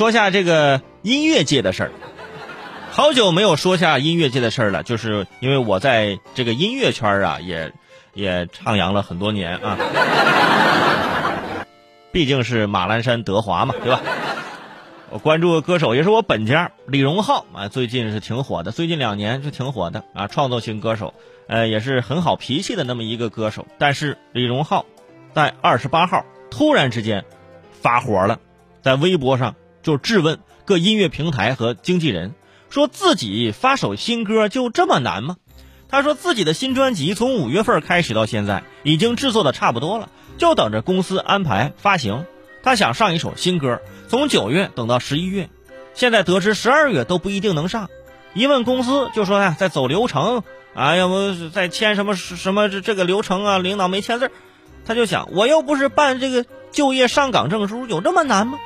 说下这个音乐界的事儿。好久没有说下音乐界的事儿了，就是因为我在这个音乐圈啊，也也徜徉了很多年啊。毕竟是马栏山德华嘛，对吧？我关注的歌手也是我本家李荣浩啊，最近是挺火的，最近两年是挺火的啊，创作型歌手，呃，也是很好脾气的那么一个歌手。但是李荣浩在二十八号突然之间发火了，在微博上就质问各音乐平台和经纪人，说自己发首新歌就这么难吗？他说自己的新专辑从五月份开始到现在已经制作的差不多了。就等着公司安排发行，他想上一首新歌，从九月等到十一月，现在得知十二月都不一定能上，一问公司就说呀在走流程，啊要不再签什么什么这这个流程啊，领导没签字，他就想我又不是办这个就业上岗证书，有这么难吗？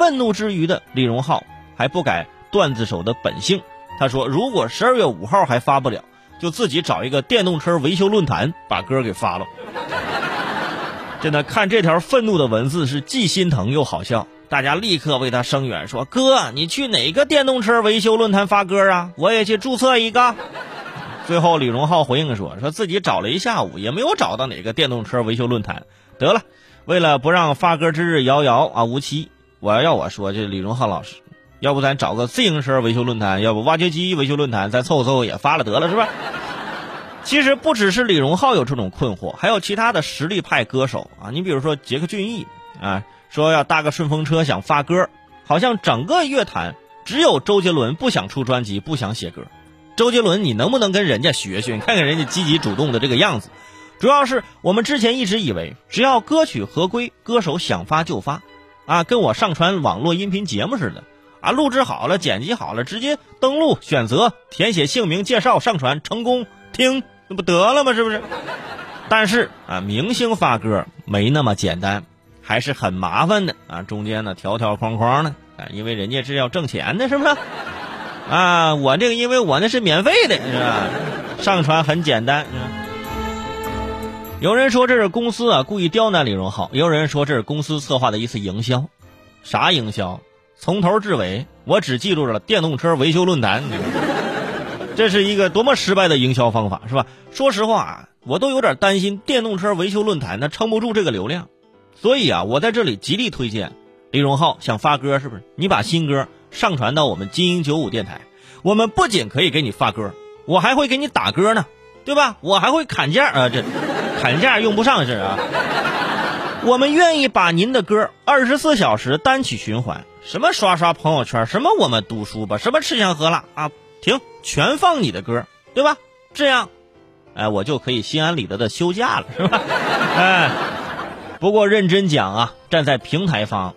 愤怒之余的李荣浩还不改段子手的本性，他说如果十二月五号还发不了，就自己找一个电动车维修论坛把歌给发了。真的看这条愤怒的文字是既心疼又好笑，大家立刻为他声援，说哥，你去哪个电动车维修论坛发歌啊？我也去注册一个。最后李荣浩回应说，说自己找了一下午也没有找到哪个电动车维修论坛。得了，为了不让发歌之日遥遥啊无期，我要要我说这李荣浩老师，要不咱找个自行车维修论坛，要不挖掘机维修论坛，咱凑合凑合也发了得了，是吧？其实不只是李荣浩有这种困惑，还有其他的实力派歌手啊。你比如说杰克隽逸啊，说要搭个顺风车想发歌，好像整个乐坛只有周杰伦不想出专辑，不想写歌。周杰伦，你能不能跟人家学学？你看看人家积极主动的这个样子。主要是我们之前一直以为，只要歌曲合规，歌手想发就发，啊，跟我上传网络音频节目似的，啊，录制好了，剪辑好了，直接登录，选择，填写姓名，介绍，上传，成功。听，那不得了吗？是不是？但是啊，明星发歌没那么简单，还是很麻烦的啊。中间呢，条条框框的啊，因为人家是要挣钱的，是不是？啊，我这个因为我那是免费的，是吧？上传很简单。有人说这是公司啊故意刁难李荣浩，也有人说这是公司策划的一次营销。啥营销？从头至尾，我只记住了电动车维修论坛。这是一个多么失败的营销方法，是吧？说实话啊，我都有点担心电动车维修论坛它撑不住这个流量，所以啊，我在这里极力推荐李荣浩想发歌，是不是？你把新歌上传到我们金鹰九五电台，我们不仅可以给你发歌，我还会给你打歌呢，对吧？我还会砍价啊，这砍价用不上是啊。我们愿意把您的歌二十四小时单曲循环，什么刷刷朋友圈，什么我们读书吧，什么吃香喝辣啊。停，全放你的歌，对吧？这样，哎，我就可以心安理得的休假了，是吧？哎，不过认真讲啊，站在平台方，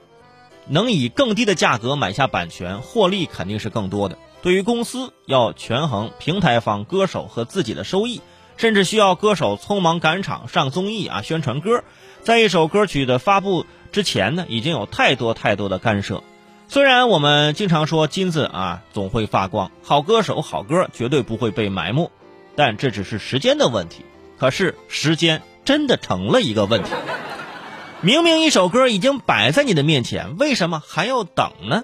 能以更低的价格买下版权，获利肯定是更多的。对于公司，要权衡平台方、歌手和自己的收益，甚至需要歌手匆忙赶场上综艺啊，宣传歌，在一首歌曲的发布之前呢，已经有太多太多的干涉。虽然我们经常说金子啊总会发光，好歌手好歌绝对不会被埋没，但这只是时间的问题。可是时间真的成了一个问题。明明一首歌已经摆在你的面前，为什么还要等呢？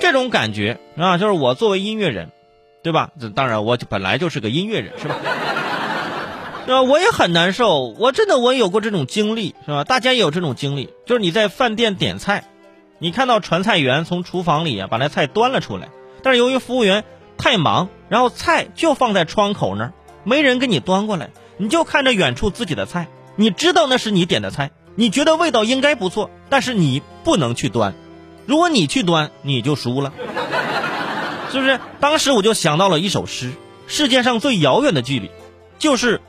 这种感觉啊，就是我作为音乐人，对吧？这当然我本来就是个音乐人，是吧？是吧？我也很难受，我真的我也有过这种经历，是吧？大家也有这种经历，就是你在饭店点菜。你看到传菜员从厨房里啊把那菜端了出来，但是由于服务员太忙，然后菜就放在窗口那儿，没人给你端过来，你就看着远处自己的菜，你知道那是你点的菜，你觉得味道应该不错，但是你不能去端，如果你去端，你就输了，是不是？当时我就想到了一首诗：世界上最遥远的距离，就是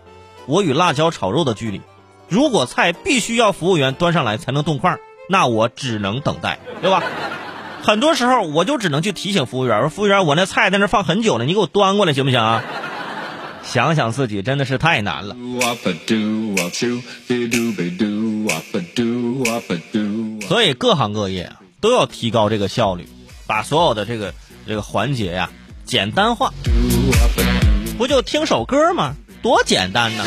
我与辣椒炒肉的距离。如果菜必须要服务员端上来才能动筷。那我只能等待，对吧？很多时候我就只能去提醒服务员，说服务员，我那菜在那放很久了，你给我端过来行不行啊？想想自己真的是太难了。所以各行各业啊都要提高这个效率，把所有的这个这个环节呀简单化，不就听首歌吗？多简单呢！